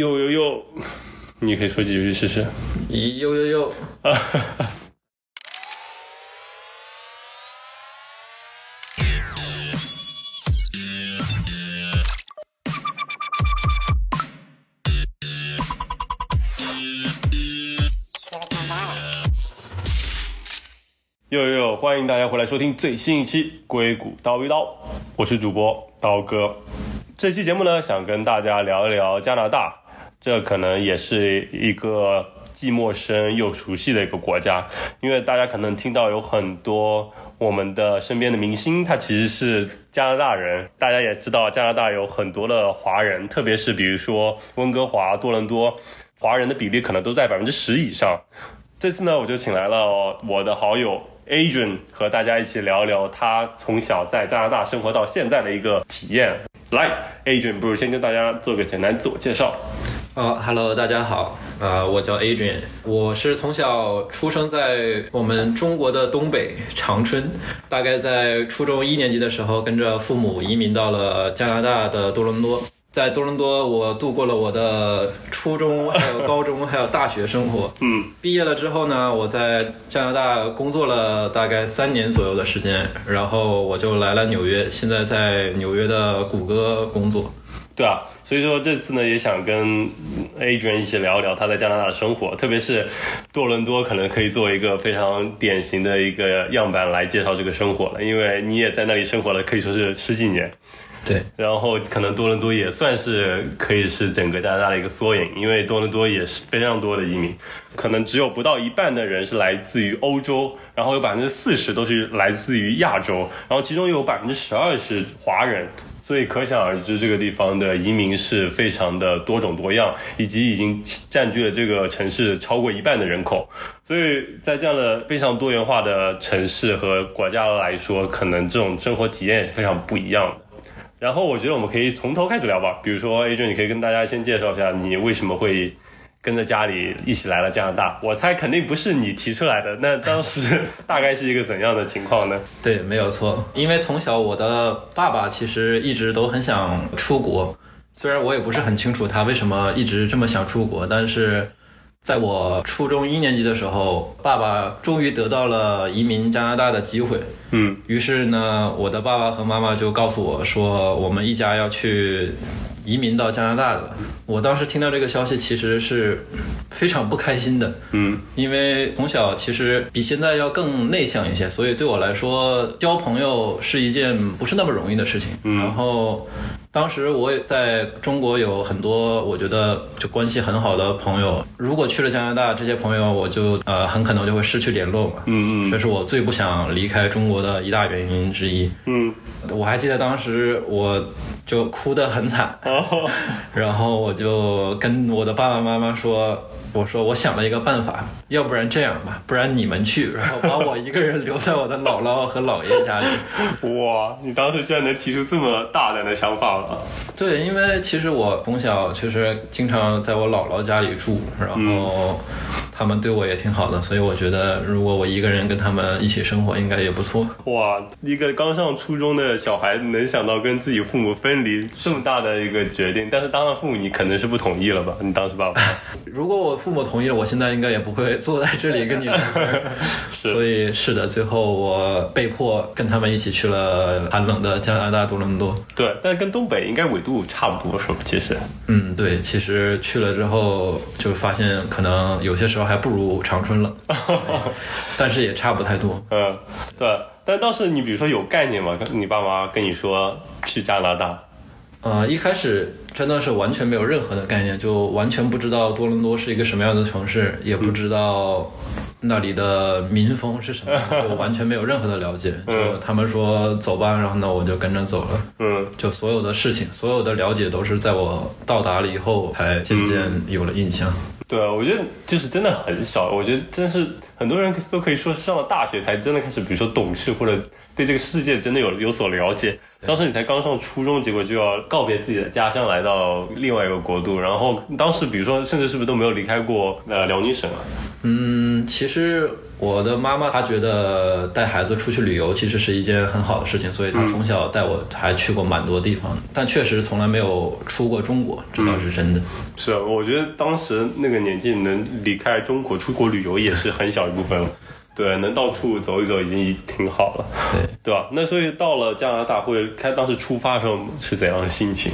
呦呦呦，你可以说几句试试。咦呦呦呦，呦呦呦，欢迎大家回来收听最新一期《硅谷叨一叨》，我是主播刀哥。这期节目呢，想跟大家聊一聊加拿大，这可能也是一个既陌生又熟悉的一个国家，因为大家可能听到有很多我们的身边的明星，他其实是加拿大人。大家也知道，加拿大有很多的华人，特别是比如说温哥华、多伦多，华人的比例可能都在百分之十以上。这次呢，我就请来了我的好友 Adrian 和大家一起聊聊他从小在加拿大生活到现在的一个体验。来，Adrian，不如先跟大家做个简单自我介绍。哦哈喽，大家好，啊、我叫 Adrian，我是从小出生在我们中国的东北长春，大概在初中一年级的时候，跟着父母移民到了加拿大的多伦多。在多伦多，我度过了我的初中、还有高中、还有大学生活。嗯，毕业了之后呢，我在加拿大工作了大概三年左右的时间，然后我就来了纽约，现在在纽约的谷歌工作。对啊，所以说这次呢，也想跟 Adrian 一起聊一聊他在加拿大的生活，特别是多伦多，可能可以作为一个非常典型的一个样板来介绍这个生活了，因为你也在那里生活了，可以说是十几年。对，然后可能多伦多也算是可以是整个加拿大的一个缩影，因为多伦多也是非常多的移民，可能只有不到一半的人是来自于欧洲，然后有百分之四十都是来自于亚洲，然后其中有百分之十二是华人。所以可想而知，这个地方的移民是非常的多种多样，以及已经占据了这个城市超过一半的人口。所以在这样的非常多元化的城市和国家来说，可能这种生活体验也是非常不一样的。然后我觉得我们可以从头开始聊吧，比如说 A 君，你可以跟大家先介绍一下你为什么会跟着家里一起来了加拿大。我猜肯定不是你提出来的，那当时 大概是一个怎样的情况呢？对，没有错。因为从小我的爸爸其实一直都很想出国，虽然我也不是很清楚他为什么一直这么想出国，但是在我初中一年级的时候，爸爸终于得到了移民加拿大的机会。嗯，于是呢，我的爸爸和妈妈就告诉我说，我们一家要去移民到加拿大了。我当时听到这个消息，其实是非常不开心的。嗯，因为从小其实比现在要更内向一些，所以对我来说，交朋友是一件不是那么容易的事情。嗯然后。当时我也在中国有很多我觉得就关系很好的朋友，如果去了加拿大，这些朋友我就呃很可能就会失去联络嘛。嗯嗯这是我最不想离开中国的一大原因之一。嗯，我还记得当时我就哭得很惨，哦，然后我就跟我的爸爸妈妈说。我说我想了一个办法，要不然这样吧，不然你们去，然后把我一个人留在我的姥姥和姥爷家里。哇，你当时居然能提出这么大胆的想法了。对，因为其实我从小确实经常在我姥姥家里住，然后他们对我也挺好的，所以我觉得如果我一个人跟他们一起生活，应该也不错。哇，一个刚上初中的小孩能想到跟自己父母分离这么大的一个决定，但是当了父母你可能是不同意了吧？你当时爸爸？如果我父母同意了，我现在应该也不会坐在这里跟你聊。所以是的，最后我被迫跟他们一起去了寒冷的加拿大多伦多。对，但跟东北应该纬度差不多，是吧？其实，嗯，对，其实去了之后就发现，可能有些时候还不如长春冷，但是也差不太多。嗯，对。但当时你比如说有概念吗？你爸妈跟你说去加拿大，呃，一开始真的是完全没有任何的概念，就完全不知道多伦多是一个什么样的城市，也不知道那里的民风是什么样，就完全没有任何的了解。就他们说走吧，然后呢我就跟着走了。嗯，就所有的事情，所有的了解都是在我到达了以后才渐渐有了印象。对啊，我觉得就是真的很小，我觉得真是很多人都可以说是上了大学才真的开始，比如说懂事或者对这个世界真的有有所了解。当时你才刚上初中，结果就要告别自己的家乡，来到另外一个国度。然后当时，比如说，甚至是不是都没有离开过呃辽宁省啊？嗯，其实我的妈妈她觉得带孩子出去旅游其实是一件很好的事情，所以她从小带我还去过蛮多地方，但确实从来没有出过中国，这倒是真的。是，我觉得当时那个年纪能离开中国出国旅游也是很小一部分了。对，能到处走一走已经挺好了。对，对吧？那所以到了加拿大，会开当时出发的时候是怎样的心情？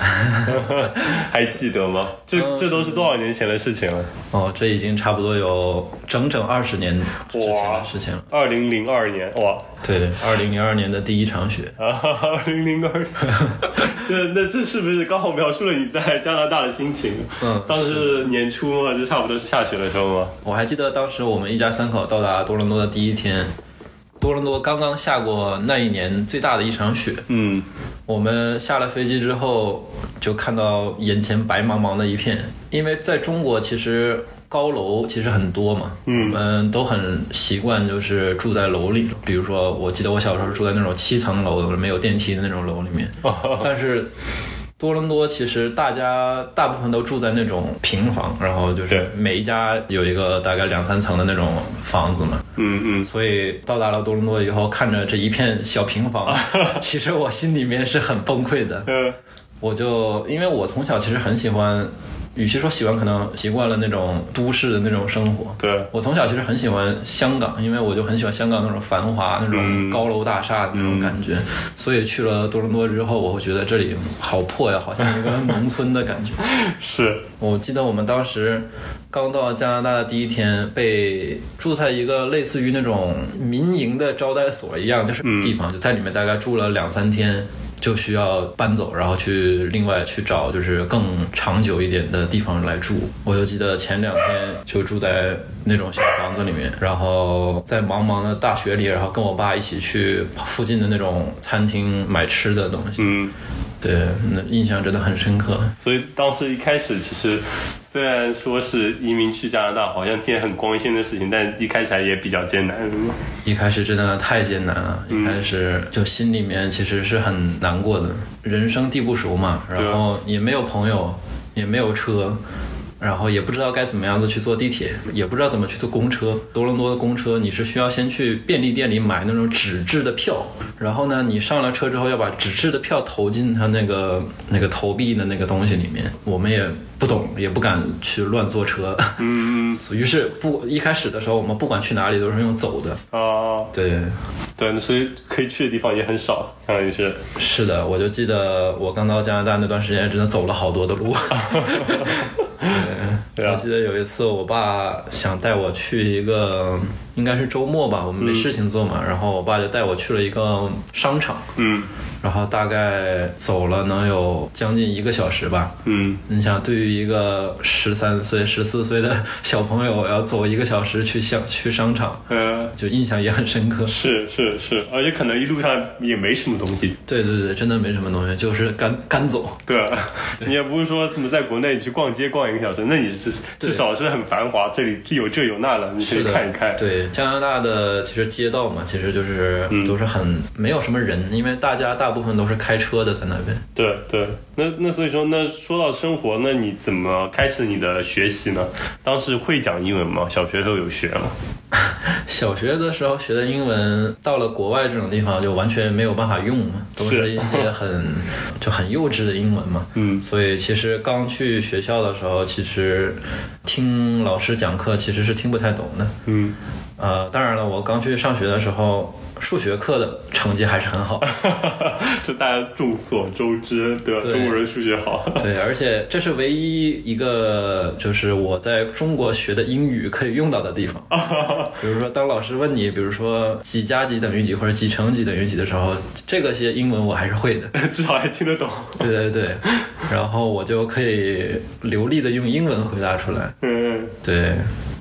还记得吗？这这都是多少年前的事情了？哦，这已经差不多有整整二十年之前的事情了。二零零二年，哇，对，二零零二年的第一场雪。啊，二零零二，那，那这是不是刚好描述了你在加拿大的心情？嗯，当时年初嘛，就差不多是下雪的时候嘛。我还记得当时我们一家三口到达多伦多的第一天，多伦多刚刚下过那一年最大的一场雪。嗯，我们下了飞机之后，就看到眼前白茫茫的一片。因为在中国，其实高楼其实很多嘛，嗯我们都很习惯就是住在楼里。比如说，我记得我小时候是住在那种七层楼没有电梯的那种楼里面，但是。多伦多其实大家大部分都住在那种平房，然后就是每一家有一个大概两三层的那种房子嘛。嗯嗯，所以到达了多伦多以后，看着这一片小平房，其实我心里面是很崩溃的。嗯，我就因为我从小其实很喜欢，与其说喜欢，可能习惯了那种都市的那种生活。对，我从小其实很喜欢香港，因为我就很喜欢香港那种繁华、那种嗯高楼大厦的那种感觉。所以去了多伦多之后，我会觉得这里好破呀，好像一个农村的感觉。是，我记得我们当时刚到加拿大的第一天，被住在一个类似于那种民营的招待所一样，就是地方，就在里面大概住了两三天。就需要搬走，然后去另外去找就是更长久一点的地方来住。我就记得前两天就住在那种小房子里面，然后在茫茫的大雪里，然后跟我爸一起去附近的那种餐厅买吃的东西。嗯，对，那印象真的很深刻。所以当时一开始其实虽然说是移民去加拿大，好像件很光鲜的事情，但一开始还也比较艰难？一开始真的太艰难了，一开始就心里面其实是很难过的，人生地不熟嘛，然后也没有朋友，也没有车，然后也不知道该怎么样子去坐地铁，也不知道怎么去坐公车。多伦多的公车你是需要先去便利店里买那种纸质的票，然后呢，你上了车之后要把纸质的票投进它那个那个投币的那个东西里面。我们也不懂，也不敢去乱坐车，嗯 于是不一开始的时候，我们不管去哪里都是用走的。啊，对，对，所以可以去的地方也很少，相当于是，是的，我就记得我刚到加拿大那段时间，真的走了好多的路。我记得有一次，我爸想带我去一个，应该是周末吧，我们没事情做嘛，然后我爸就带我去了一个商场，嗯。然后大概走了能有将近一个小时吧。嗯，你想，对于一个十三岁、十四岁的小朋友，要走一个小时去商去商场，嗯，就印象也很深刻。是是是，而且可能一路上也没什么东西，对对对，真的没什么东西，就是干干走。对。啊，你也不是说什么在国内你去逛街逛一个小时，那你是至少是很繁华，这里有这有那的，你可以，看一看。对加拿大的其实街道嘛，其实就是、都是很没有什么人，因为大家大部分都是开车的在那边。对对，那那所以说，那说到生活，那你怎么开始你的学习呢？当时会讲英文吗？小学时候有学吗？小学的时候学的英文，到了国外这种地方就完全没有办法用嘛，都是是一些很就很幼稚的英文嘛。嗯所以其实刚去学校的时候，其实听老师讲课其实是听不太懂的。嗯，呃，当然了，我刚去上学的时候，数学课的成绩还是很好。这大家众所周知，对吧？对中国人数学好。对，而且这是唯一一个就是我在中国学的英语可以用到的地方。比如说，当老师问你，比如说几加几等于几或者几乘几等于几的时候，这个些英文我还是会的。至少还听得懂。对对对，然后我就可以流利的用英文回答出来。嗯，对，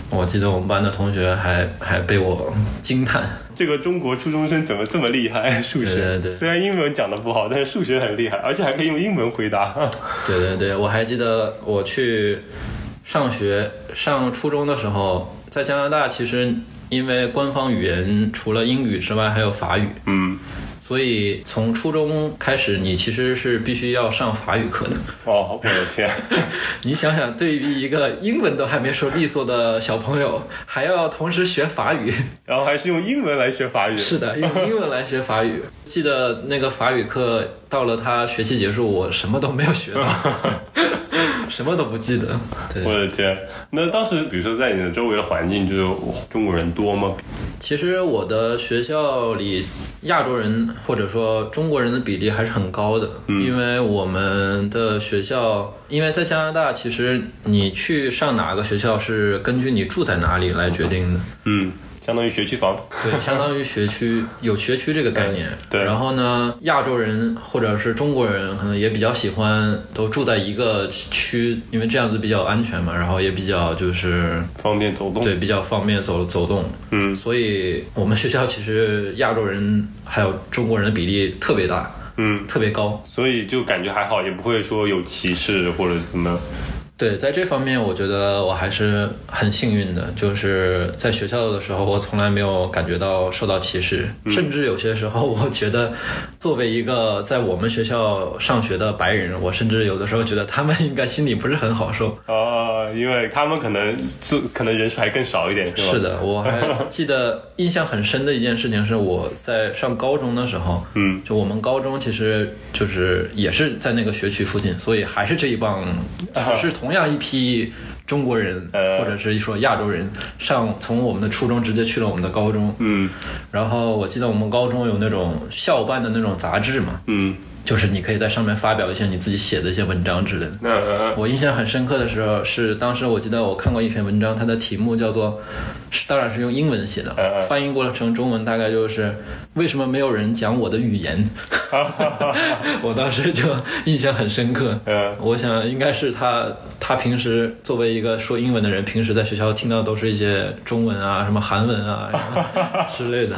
我记得我们班的同学还还被我惊叹。这个中国初中生怎么这么厉害？数学对对对虽然英文讲的不好，但是数学很厉害，而且还可以用英文回答。对对对，我还记得我去上学上初中的时候，在加拿大其实因为官方语言除了英语之外还有法语，嗯，所以从初中开始，你其实是必须要上法语课的。哦，我的天，你想想，对于一个英文都还没说利索的小朋友，还要同时学法语，然后还是用英文来学法语，是的，用英文来学法语。记得那个法语课到了他学期结束，我什么都没有学到，什么都不记得。对，我的天，那当时比如说在你的周围的环境，就是中国人多吗？其实我的学校里亚洲人或者说中国人的比例还是很高的，因为我们的学校，因为在加拿大，其实你去上哪个学校是根据你住在哪里来决定的。嗯，相当于学区房。对，相当于学区有学区这个概念。对然后呢，亚洲人或者是中国人可能也比较喜欢都住在一个区，因为这样子比较安全嘛，然后也比较就是方便走动。对比较方便走走动。嗯所以我们学校其实亚洲人还有中国人的比例特别大，嗯，特别高。所以就感觉还好，也不会说有歧视或者怎么。对，在这方面，我觉得我还是很幸运的，就是在学校的时候，我从来没有感觉到受到歧视，甚至有些时候，我觉得作为一个在我们学校上学的白人，我甚至有的时候觉得他们应该心里不是很好受。哦，因为他们可能就可能人数还更少一点，是吧？是的，我还记得印象很深的一件事情是我在上高中的时候，嗯，就我们高中其实就是也是在那个学区附近，所以还是这一帮是同样一批中国人呃。或者是说亚洲人上从我们的初中直接去了我们的高中，嗯。然后我记得我们高中有那种校办的那种杂志嘛，嗯，就是你可以在上面发表一些你自己写的一些文章之类的。我印象很深刻的时候是，当时我记得我看过一篇文章，它的题目叫做，是当然是用英文写的翻译过来成中文大概就是为什么没有人讲我的语言？我当时就印象很深刻。嗯我想应该是他，他平时作为一个说英文的人，平时在学校听到的都是一些中文啊、什么韩文啊 之类的。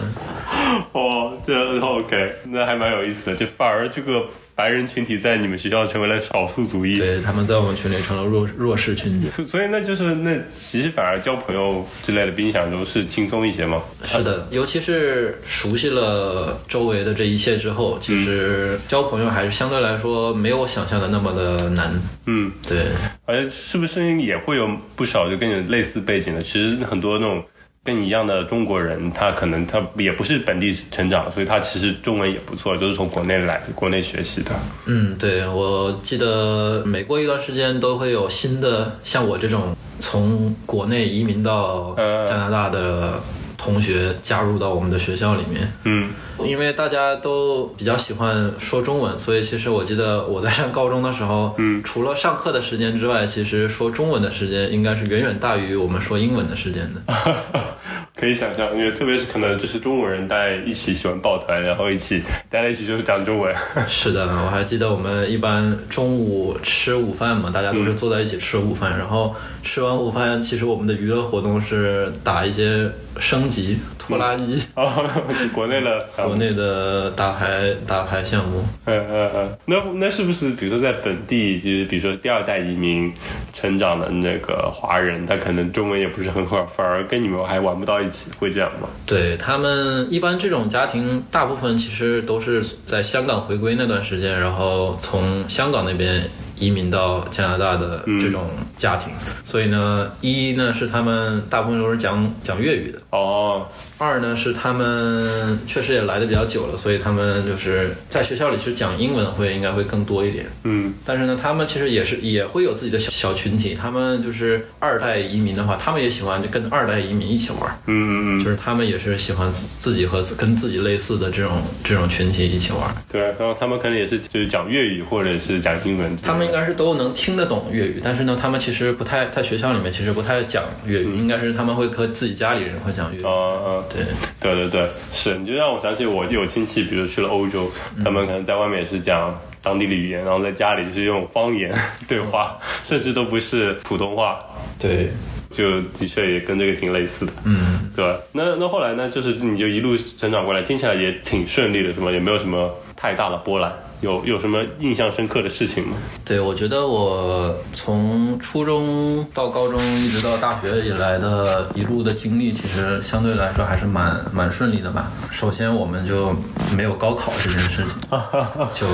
哦，这 OK，那还蛮有意思的。就反而这个白人群体在你们学校成为了少数族裔。对，他们在我们群里成了弱弱势群体。所所以那就是那其实反而交朋友之类的比你想象中是轻松一些吗？是的，尤其是熟悉了周围的这一切之后，其实交朋友还是相对来说没有我想象的那么的难。嗯，对，而且是不是也会有不少就跟你类似背景的？其实很多那种跟你一样的中国人，他可能他也不是本地成长，所以他其实中文也不错，都是从国内来国内学习的。嗯，对，我记得每过一段时间都会有新的像我这种从国内移民到嗯加拿大的同学加入到我们的学校里面。嗯因为大家都比较喜欢说中文，所以其实我记得我在上高中的时候，嗯，除了上课的时间之外，其实说中文的时间应该是远远大于我们说英文的时间的。可以想象，因为特别是可能就是中国人大家一起喜欢抱团，然后一起待在一起就是讲中文。是的，我还记得我们一般中午吃午饭嘛，大家都是坐在一起吃午饭，然后吃完午饭，其实我们的娱乐活动是打一些升级拖拉机，啊，国内的 国内的打牌打牌项目。嗯嗯嗯，那那是不是比如说在本地，就是比如说第二代移民成长的那个华人，他可能中文也不是很好，反而跟你们还玩不到一起，会这样吗？对他们一般这种家庭，大部分其实都是在香港回归那段时间，然后从香港那边移民到加拿大的这种家庭。所以呢，一呢是他们大部分都是讲讲粤语的，哦，二呢是他们确实也来的比较久了，所以他们就是在学校里其实讲英文会应该会更多一点。嗯但是呢，他们其实也是也会有自己的小小群体，他们就是二代移民的话，他们也喜欢就跟二代移民一起玩。嗯嗯嗯，就是他们也是喜欢自自己和跟自己类似的这种这种群体一起玩，对，然后他们可能也是就是讲粤语或者是讲英文，他们应该是都能听得懂粤语，但是呢，他们其实不太在学校里面其实不太讲粤语，应该是他们会和自己家里人会讲粤语。啊嗯，对，对对对，是，你就让我想起我有亲戚，比如去了欧洲，他们可能在外面也是讲当地的语言，然后在家里就是用方言对话，甚至都不是普通话，对，就的确也跟这个挺类似的，嗯，对吧？那那后来呢，就是你就一路成长过来，听起来也挺顺利的，是吗？也没有什么太大的波澜。有有什么印象深刻的事情吗？对，我觉得我从初中到高中一直到大学以来的一路的经历，其实相对来说还是蛮蛮顺利的吧。首先，我们就没有高考这件事情，就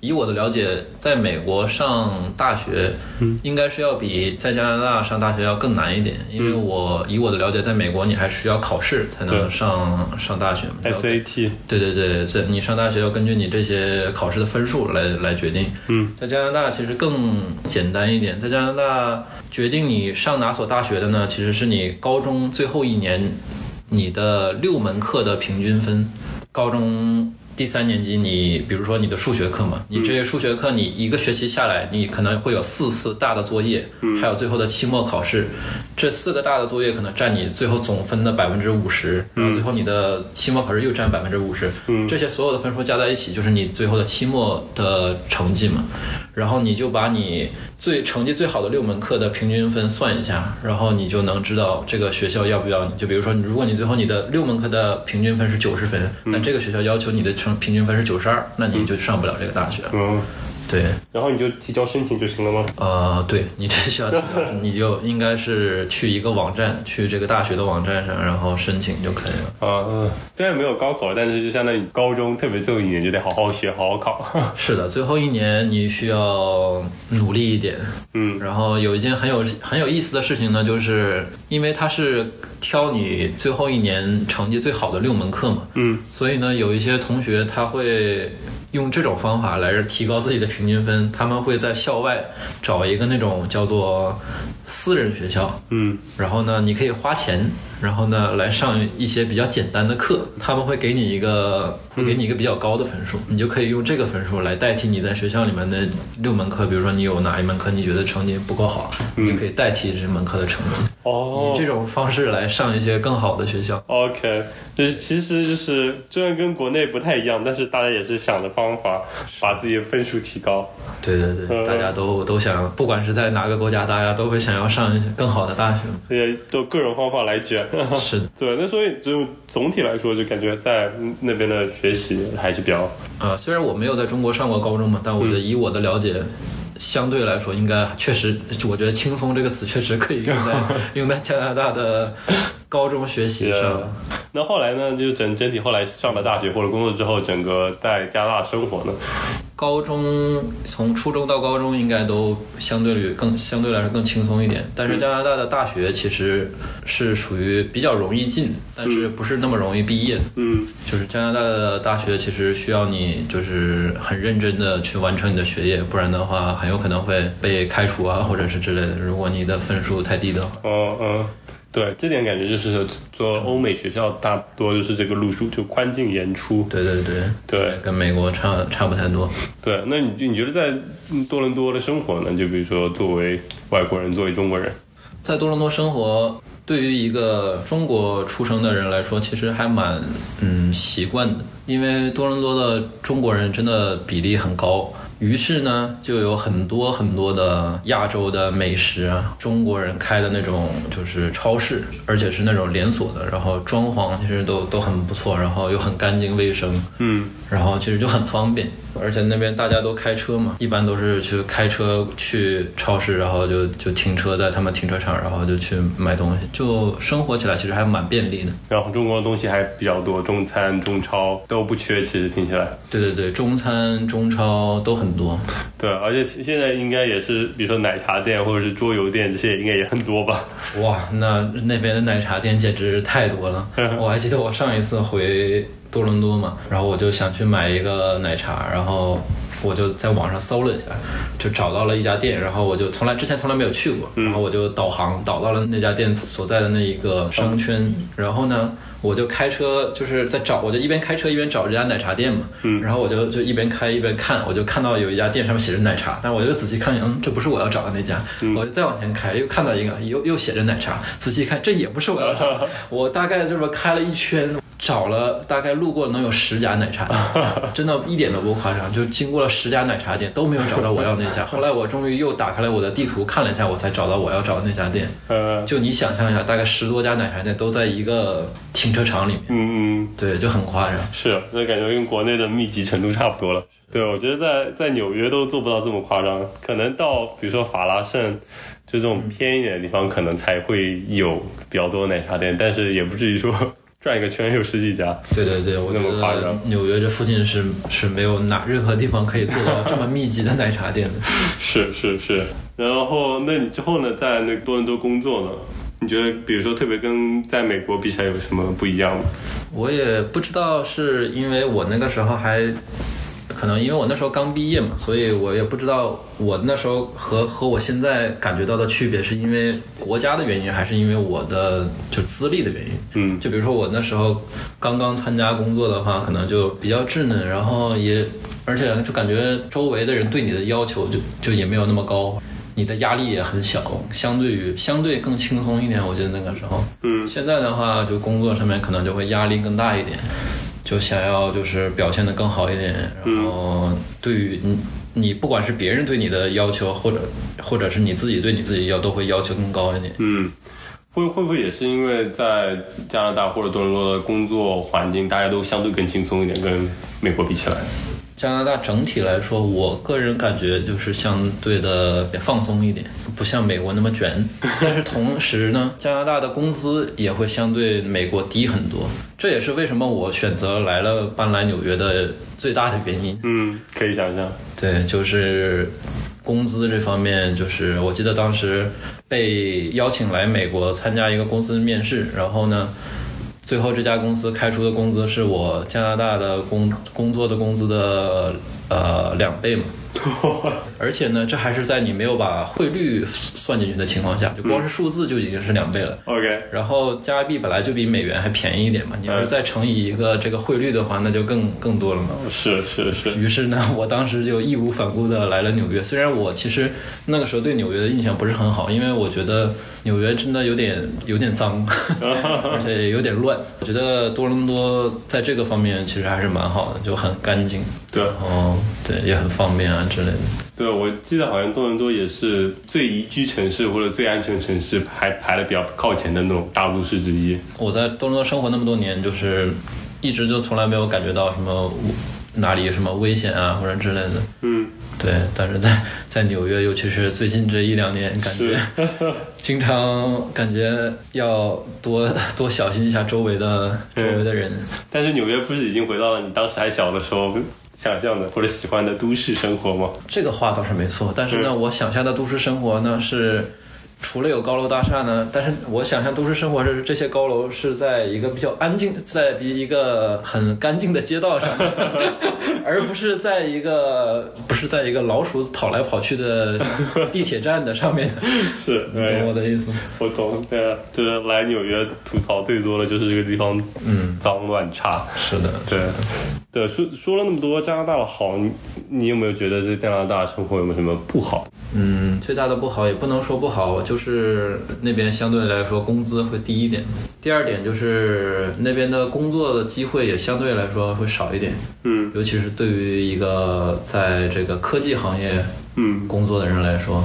以我的了解，在美国上大学，应该是要比在加拿大上大学要更难一点，因为我以我的了解，在美国你还需要考试才能上上大学。SAT，对对对，在你上大学要根据你这些考试的分数来来决定。嗯，在加拿大其实更简单一点，在加拿大决定你上哪所大学的呢，其实是你高中最后一年你的六门课的平均分。高中第三年级你，比如说你的数学课嘛，你这些数学课你一个学期下来，你可能会有四次大的作业，还有最后的期末考试，这四个大的作业可能占你最后总分的百分之五十，然后最后你的期末考试又占百分之五十，这些所有的分数加在一起就是你最后的期末的成绩嘛，然后你就把你最成绩最好的六门课的平均分算一下，然后你就能知道这个学校要不要你。就比如说，如果你最后你的六门课的平均分是九十分，那这个学校要求你的成平均分是九十二，那你就上不了这个大学。嗯，对，然后你就提交申请就行了吗？呃，对你只需要提交，你就应该是去一个网站，去这个大学的网站上，然后申请就可以了。啊，嗯虽然没有高考，但是就相当于高中，特别最后一年就得好好学，好好考。是的，最后一年你需要努力一点。嗯然后有一件很有很有意思的事情呢，就是因为它是挑你最后一年成绩最好的六门课嘛，嗯所以呢，有一些同学他会用这种方法来提高自己的平均分，他们会在校外找一个那种叫做私人学校，嗯。然后呢，你可以花钱，然后呢来上一些比较简单的课，他们会给你一个会给你一个比较高的分数，你就可以用这个分数来代替你在学校里面的六门课，比如说你有哪一门课你觉得成绩不够好，你就可以代替这门课的成绩，哦以这种方式来上一些更好的学校。OK，就是其实就是虽然跟国内不太一样，但是大家也是想的方法把自己的分数提高。对对对，嗯大家都都想，不管是在哪个国家，大家都会想要上一些更好的大学。也都各种方法来卷。是的，对，那所以就总体来说，就感觉在那边的学习还是比较呃，虽然我没有在中国上过高中嘛，但我觉得以我的了解，相对来说应该确实，我觉得“轻松”这个词确实可以用在 用在加拿大的高中学习上。那后来呢，就整整体后来上了大学或者工作之后，整个在加拿大生活呢，高中从初中到高中应该都相对率更相对来说更轻松一点，但是加拿大的大学其实是属于比较容易进，但是不是那么容易毕业。的。嗯。就是加拿大的大学其实需要你就是很认真的去完成你的学业，不然的话很有可能会被开除啊，或者是之类的。如果你的分数太低的话，嗯嗯，对，这点感觉就是做欧美学校大多就是这个路数，就宽进严出。对对对对跟美国差差不太多。对，那你你觉得在嗯多伦多的生活呢？就比如说作为外国人，作为中国人，在多伦多生活，对于一个中国出生的人来说，其实还蛮嗯习惯的，因为多伦多的中国人真的比例很高。于是呢，就有很多很多的亚洲的美食啊，中国人开的那种就是超市，而且是那种连锁的，然后装潢其实都都很不错，然后又很干净卫生，嗯。然后其实就很方便，而且那边大家都开车嘛，一般都是去开车去超市，然后就就停车在他们停车场，然后就去买东西，就生活起来其实还蛮便利的。然后中国的东西还比较多，中餐、中超都不缺，其实听起来。对对对，中餐、中超都很多。对，而且现在应该也是，比如说奶茶店或者是桌游店这些，应该也很多吧？哇，那那边的奶茶店简直太多了。我还记得我上一次回多伦多嘛，然后我就想去买一个奶茶，然后我就在网上搜了一下，就找到了一家店，然后我就从来之前从来没有去过，然后我就导航导到了那家店所在的那一个商圈，然后呢。我就开车，就是在找，我就一边开车一边找这家奶茶店嘛。嗯，然后我就就一边开一边看，我就看到有一家店上面写着奶茶，但我就仔细看，嗯，这不是我要找的那家。我就再往前开，又看到一个，又又写着奶茶，仔细看，这也不是我要找的。我大概这么开了一圈，找了大概路过能有十家奶茶店，真的一点都不夸张，就经过了十家奶茶店都没有找到我要那家。后来我终于又打开了我的地图看了一下，我才找到我要找的那家店。呃，就你想象一下，大概十多家奶茶店都在一个停车场里面，嗯嗯，对，就很夸张。是，那感觉跟国内的密集程度差不多了。对，我觉得在在纽约都做不到这么夸张，可能到比如说法拉盛，就这种偏一点的地方，可能才会有比较多奶茶店，但是也不至于说转一个圈有十几家。对对对，我觉那么夸得张纽约这附近是是没有哪任何地方可以做到这么密集的奶茶店的。是是是，然后那你之后呢，在那多伦多工作呢？你觉得，比如说特别跟在美国比起来有什么不一样吗？我也不知道是因为我那个时候还，可能因为我那时候刚毕业嘛，所以我也不知道我那时候和和我现在感觉到的区别，是因为国家的原因，还是因为我的就资历的原因。嗯就比如说我那时候刚刚参加工作的话，可能就比较稚嫩，然后也而且就感觉周围的人对你的要求就就也没有那么高，你的压力也很小，相对于相对更轻松一点。我觉得那个时候，嗯现在的话就工作上面可能就会压力更大一点，就想要就是表现的更好一点，然后对于你。你不管是别人对你的要求，或者或者是你自己对你自己要，都会要求更高一点。嗯，会会不会也是因为在加拿大或者多伦多的工作环境，大家都相对更轻松一点，跟美国比起来？加拿大整体来说，我个人感觉就是相对的放松一点，不像美国那么卷。但是同时呢，加拿大的工资也会相对美国低很多，这也是为什么我选择来了搬来纽约的最大的原因。嗯，可以想象。对，就是工资这方面，就是我记得当时被邀请来美国参加一个公司面试，然后呢，最后这家公司开出的工资是我加拿大的工工作的工资的呃两倍嘛。而且呢，这还是在你没有把汇率算进去的情况下，就光是数字就已经是两倍了。OK，然后加币本来就比美元还便宜一点嘛，你要是再乘以一个这个汇率的话，那就更更多了嘛。是是是，于是呢，我当时就义无反顾的来了纽约。虽然我其实那个时候对纽约的印象不是很好，因为我觉得纽约真的有点有点脏，而且也有点乱。我觉得多伦多在这个方面其实还是蛮好的，就很干净，对然后对也很方便啊之类的。对，我记得好像多伦多也是最宜居城市或者最安全城市排排的比较靠前的那种大都市之一。我在多伦多生活那么多年，就是一直就从来没有感觉到什么 哪里什么危险啊或者之类的。嗯，对，但是在在纽约，尤其是最近这一两年，感觉 经常感觉要多 多小心一下周围的周围的人。但是纽约不是已经回到了你当时还小的时候想象的或者喜欢的都市生活吗？这个话倒是没错，但是呢，我想象的都市生活呢是。除了有高楼大厦呢，但是我想象都市生活是这些高楼是在一个比较安静，在一个很干净的街道上，而不是在一个不是在一个老鼠跑来跑去的地铁站的上面。是，你懂我的意思吗？我懂，对啊，就是来纽约吐槽最多的就是这个地方，嗯，脏乱差。是的，对，对，说说了那么多加拿大的好，你你有没有觉得在加拿大生活有没有什么不好？嗯，最大的不好也不能说不好，我就是那边相对来说工资会低一点。第二点就是那边的工作的机会也相对来说会少一点，嗯尤其是对于一个在这个科技行业嗯工作的人来说，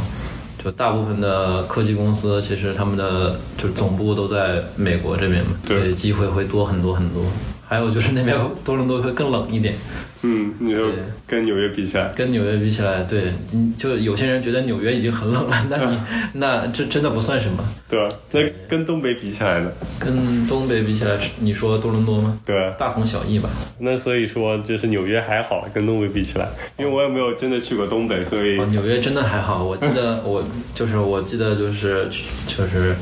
就大部分的科技公司其实他们的就总部都在美国这边嘛，对所以机会会多很多很多。还有就是那边多伦多会更冷一点，嗯，你就跟纽约比起来，跟纽约比起来，对，嗯就有些人觉得纽约已经很冷了，那你 那这真的不算什么。对吧？那跟东北比起来呢？跟东北比起来，你说多伦多吗？对啊，大同小异吧。那所以说就是纽约还好，跟东北比起来，因为我也没有真的去过东北，所以哦，纽约真的还好，我记得我就是我记得就是就是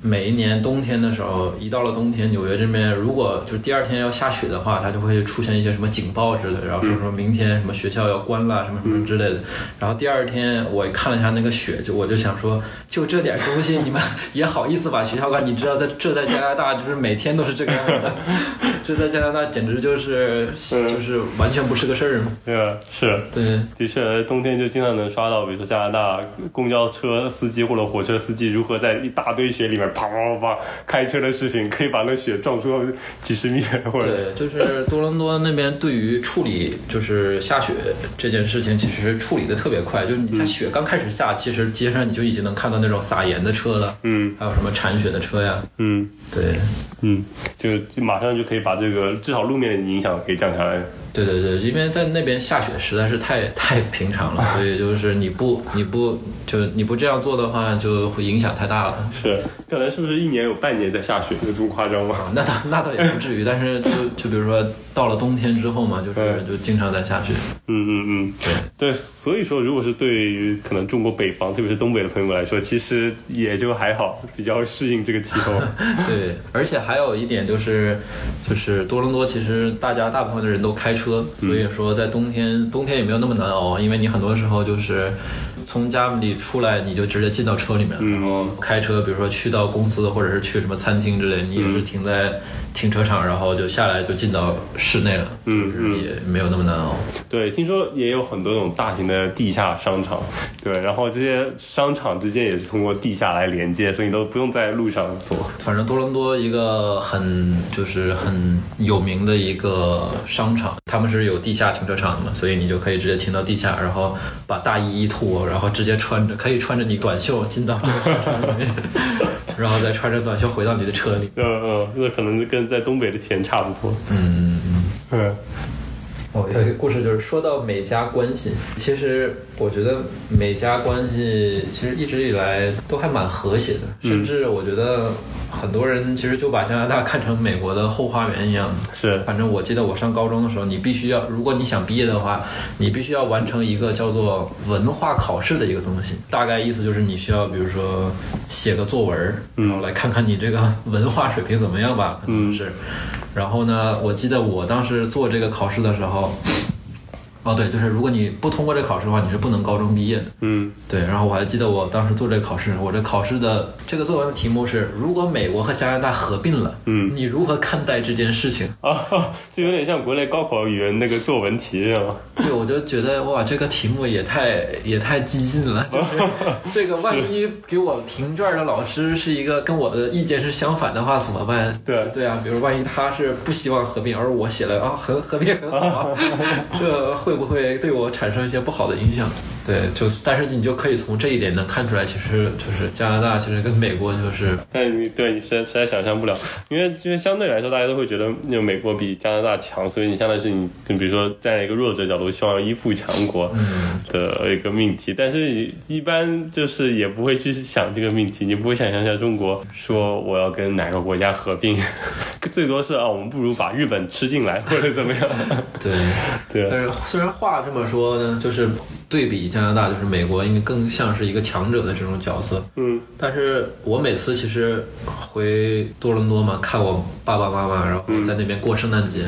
每一年冬天的时候，一到了冬天，纽约这边如果就是第二天要下雪的话，它就会出现一些什么警报之类的，然后说说明天什么学校要关了，什么什么之类的。然后第二天我看了一下那个雪，就我就想说，就这点东西你们也好意思把学校关？你知道在这在加拿大就是每天都是这个样子的，这在加拿大简直就是就是完全不是个事儿嘛。对啊，是。对，的确，冬天就经常能刷到，比如说加拿大公交车司机或者火车司机如何在一大堆雪里面啪啪啪啪开车的视频，可以把那雪撞出几十米，或者对，就是多伦多那边对于处理就是下雪这件事情，其实处理的特别快。就是你在雪刚开始下，其实街上你就已经能看到那种撒盐的车了，嗯还有什么铲雪的车呀。嗯对，嗯，就就马上就可以把这个至少路面的影响给降下来。对对对，因为在那边下雪实在是太太平常了，所以就是你不你不就你不这样做的话，就会影响太大了。是，可能是不是一年有半年在下雪，有这么夸张吗？那倒那倒也不至于，但是就就比如说到了冬天之后嘛，就是嗯就经常在下雪。嗯嗯嗯，对对，所以说，如果是对于可能中国北方，特别是东北的朋友们来说，其实也就还好，比较适应这个气候。对，而且还有一点就是，就是多伦多其实大家大部分的人都开车，所以说在冬天冬天也没有那么难熬，因为你很多时候就是从家里出来你就直接进到车里面，然后开车，比如说去到公司或者是去什么餐厅之类，你也是停在停车场，然后就下来就进到室内了，嗯就是也没有那么难熬。对，听说也有很多那种大型的地下商场，对，然后这些商场之间也是通过地下来连接，所以你都不用在路上走。反正多伦多一个很就是很有名的一个商场，他们是有地下停车场的嘛，所以你就可以直接停到地下，然后把大衣一脱，然后直接穿着可以穿着你短袖进到这个商场里面，然后再穿着短袖回到你的车里。嗯嗯，那可能跟在东北的钱差不多。嗯嗯。嗯哦，有一个故事就是说到美加关系，其实我觉得美加关系其实一直以来都还蛮和谐的，甚至我觉得很多人其实就把加拿大看成美国的后花园一样。是，反正我记得我上高中的时候，你必须要，如果你想毕业的话，你必须要完成一个叫做文化考试的一个东西。大概意思就是你需要，比如说写个作文，然后来看看你这个文化水平怎么样吧，可能是。然后呢，我记得我当时做这个考试的时候，哦对，就是如果你不通过这个考试的话，你是不能高中毕业的。嗯对，然后我还记得我当时做这个考试，我这考试的这个作文的题目是：如果美国和加拿大合并了，嗯你如何看待这件事情？啊，就有点像国内高考语文那个作文题是吗？对，我就觉得哇，这个题目也太也太激进了，就是 这个万一给我评卷的老师是一个跟我的意见是相反的话怎么办？对对啊，比如万一他是不希望合并，而我写了啊合合并很好啊，这会不会对我产生一些不好的影响？对，就但是你就可以从这一点能看出来，其实就是加拿大其实跟美国就是但你对你实在实在想象不了，因为就是相对来说，大家都会觉得那美国比加拿大强，所以你相当于是你，比如说站在一个弱者角度，希望依附强国的一个命题，但是一般就是也不会去想这个命题，你不会想象一下中国说我要跟哪个国家合并，最多是啊，我们不如把日本吃进来或者怎么样，对。对，但是虽然话这么说呢，就是对比加拿大，就是美国应该更像是一个强者的这种角色。嗯但是我每次其实回多伦多嘛，看我爸爸妈妈，然后在那边过圣诞节。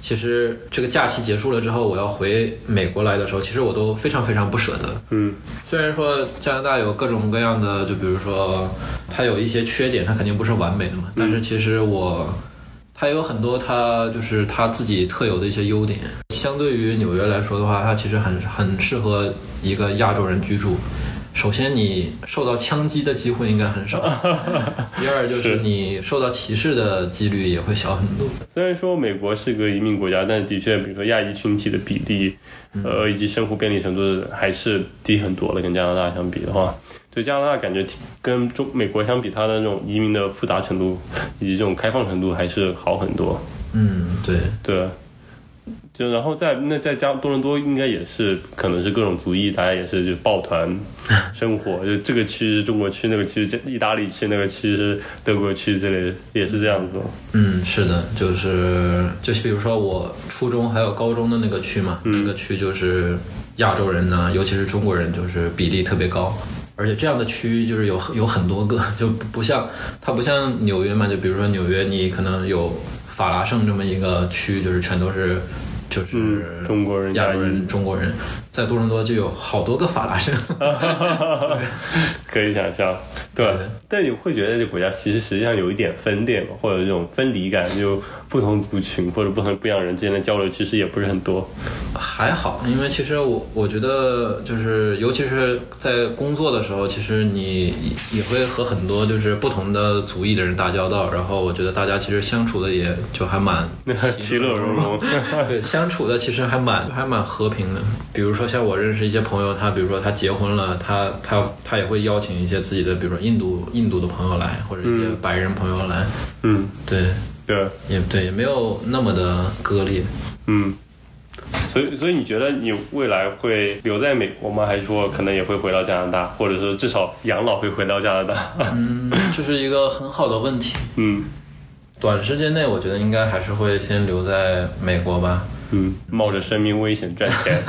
其实这个假期结束了之后，我要回美国来的时候，其实我都非常非常不舍得。嗯虽然说加拿大有各种各样的，就比如说它有一些缺点，它肯定不是完美的嘛。但是其实我，它有很多它就是它自己特有的一些优点。相对于纽约来说的话，它其实很很适合一个亚洲人居住。首先，你受到枪击的机会应该很少；第二，就是你受到歧视的几率也会小很多。虽然说美国是个移民国家，但的确，比如说亚裔群体的比例，呃，以及生活便利程度还是低很多了，跟加拿大相比的话，对加拿大感觉跟中美国相比，它的那种移民的复杂程度以及这种开放程度还是好很多。嗯，对，对，就然后在那在加多伦多应该也是可能是各种族裔，大家也是就抱团 生活，就这个区是中国区，那个区是意大利区，那个区是德国区之类的，也是这样子。嗯，是的，就是就是比如说我初中还有高中的那个区嘛，那个区就是亚洲人呢，尤其是中国人，就是比例特别高。而且这样的区域就是有有很多个，就不不像它不像纽约嘛，就比如说纽约，你可能有法拉盛这么一个区，就是全都是就是、嗯中国人亚洲人、中国人，在多伦多就有好多个法拉盛。可以想象，对对。但你会觉得这国家其实实际上有一点分裂嘛，或者这种分离感，就不同族群或者不同不一样人之间的交流，其实也不是很多。还好，因为其实我我觉得就是，尤其是在工作的时候，其实你也会和很多就是不同的族裔的人打交道，然后我觉得大家其实相处的也就还蛮 其乐融融。对，相处的其实还蛮还蛮和平的。比如说像我认识一些朋友，他比如说他结婚了，他他他也会邀请一些自己的，比如说印度印度的朋友来，或者一些白人朋友来。嗯，对，对，也对，也没有那么的割裂。嗯。所以，所以你觉得你未来会留在美国吗？还是说可能也会回到加拿大，或者是至少养老会回到加拿大？嗯，这是一个很好的问题。嗯，短时间内我觉得应该还是会先留在美国吧。嗯，冒着生命危险赚钱。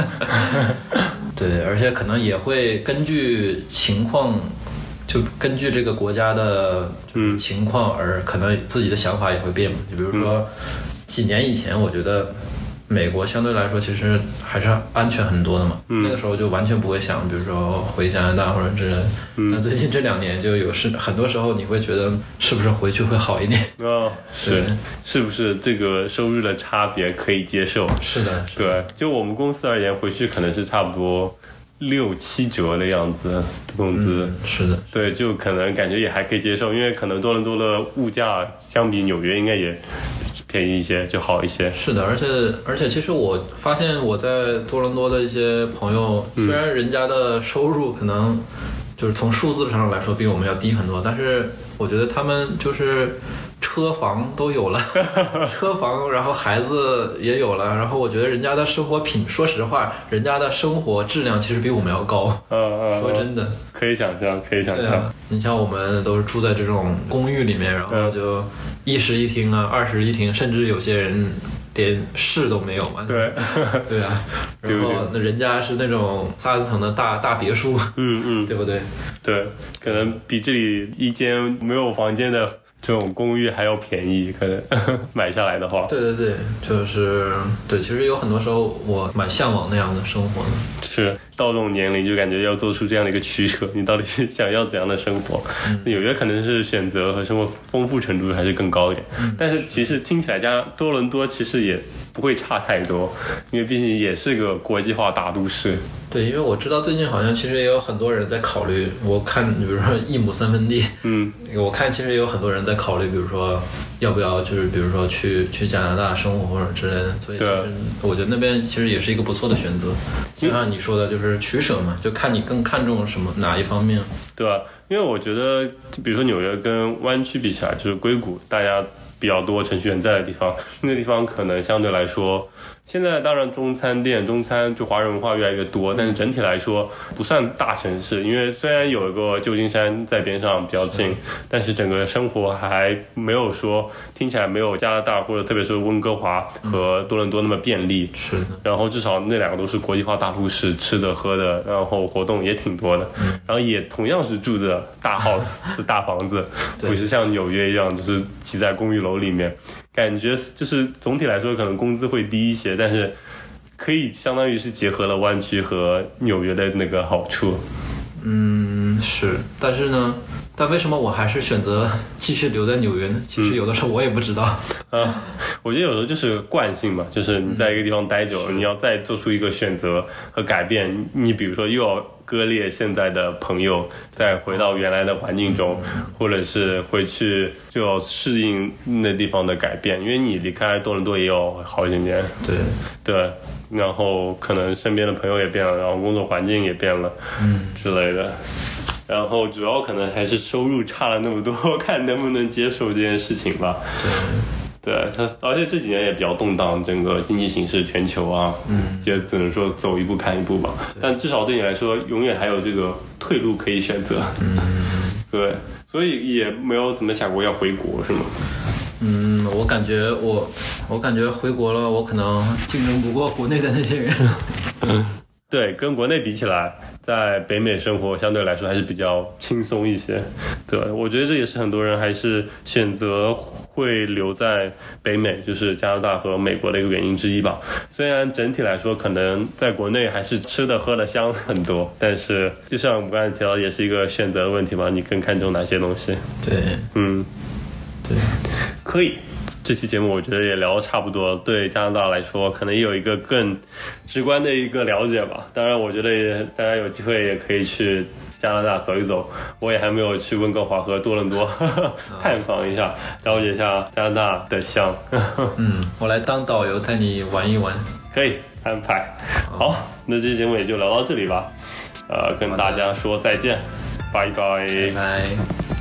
对，而且可能也会根据情况，就根据这个国家的嗯情况而可能自己的想法也会变嘛。就比如说几年以前，我觉得。美国相对来说其实还是安全很多的嘛，那个时候就完全不会想，比如说回加拿大或者之类的。但最近这两年就有是很多时候你会觉得是不是回去会好一点？哦，是，是不是这个收入的差别可以接受？是的，对，就我们公司而言，回去可能是差不多六七折的样子的工资。是的，对，就可能感觉也还可以接受，因为可能多伦多的物价相比纽约应该也。便宜一些就好一些。是的，而且而且，其实我发现我在多伦多的一些朋友，虽然人家的收入可能就是从数字上来说比我们要低很多，但是我觉得他们就是车房都有了，车房，然后孩子也有了，然后我觉得人家的生活品，说实话，人家的生活质量其实比我们要高。嗯嗯。说真的，可以想象，可以想象。你像我们都是住在这种公寓里面，然后就。一室一厅啊，二室一厅，甚至有些人连室都没有嘛。对，对啊。然后那人家是那种三层的大大别墅，嗯嗯，对不对？对，可能比这里一间没有房间的这种公寓还要便宜，可能买下来的话。对对对，就是对，其实有很多时候我蛮向往那样的生活的。是。到这种年龄就感觉要做出这样的一个取舍，你到底是想要怎样的生活？纽约可能是选择和生活丰富程度还是更高一点，但是其实听起来加多伦多其实也不会差太多，因为毕竟也是个国际化大都市。对，因为我知道最近好像其实也有很多人在考虑，我看比如说 一亩三分地，嗯，我看其实也有很多人在考虑，比如说要不要就是比如说去去加拿大生活或者之类的，所以其实我觉得那边其实也是一个不错的选择，就像你说的，就是。取舍嘛，就看你更看重什么哪一方面，对吧？因为我觉得，比如说纽约跟湾区比起来，就是硅谷，大家比较多程序员在的地方，那个地方可能相对来说。现在当然中餐店、中餐就华人文化越来越多，但是整体来说不算大城市。因为虽然有一个旧金山在边上比较近，但是整个生活还没有说听起来没有加拿大或者特别是温哥华和多伦多那么便利。是的。然后至少那两个都是国际化大都市，吃的喝的，然后活动也挺多的。然后也同样是住着大 house 是大房子，不是像纽约一样就是挤在公寓楼里面。感觉就是总体来说，可能工资会低一些，但是可以相当于是结合了湾区和纽约的那个好处。嗯，是，但是呢，但为什么我还是选择继续留在纽约呢？其实有的时候我也不知道。啊，我觉得有时候就是惯性嘛，就是你在一个地方待久了，你要再做出一个选择和改变。你比如说又要割裂现在的朋友，再回到原来的环境中，或者是回去就要适应那地方的改变，因为你离开多伦多也有好几年。对对。然后可能身边的朋友也变了，然后工作环境也变了，嗯之类的。然后主要可能还是收入差了那么多，看能不能接受这件事情吧。对，对他，而且这几年也比较动荡，整个经济形势全球啊，嗯，也只能说走一步看一步吧。但至少对你来说，永远还有这个退路可以选择。嗯，对，所以也没有怎么想过要回国，是吗？嗯，我感觉我，我感觉回国了，我可能竞争不过国内的那些人。对，跟国内比起来，在北美生活相对来说还是比较轻松一些。对，我觉得这也是很多人还是选择会留在北美，就是加拿大和美国的一个原因之一吧。虽然整体来说，可能在国内还是吃的喝的香很多，但是就像我们刚才提到，也是一个选择的问题嘛，你更看重哪些东西？对，嗯。对，可以。这期节目我觉得也聊得差不多，对加拿大来说，可能也有一个更直观的一个了解吧。当然，我觉得也大家有机会也可以去加拿大走一走。我也还没有去温哥华和多伦多 探访一下，了解一下加拿大的香。嗯，我来当导游带你玩一玩，可以安排。好，那这期节目也就聊到这里吧。呃，跟大家说再见，拜拜。拜。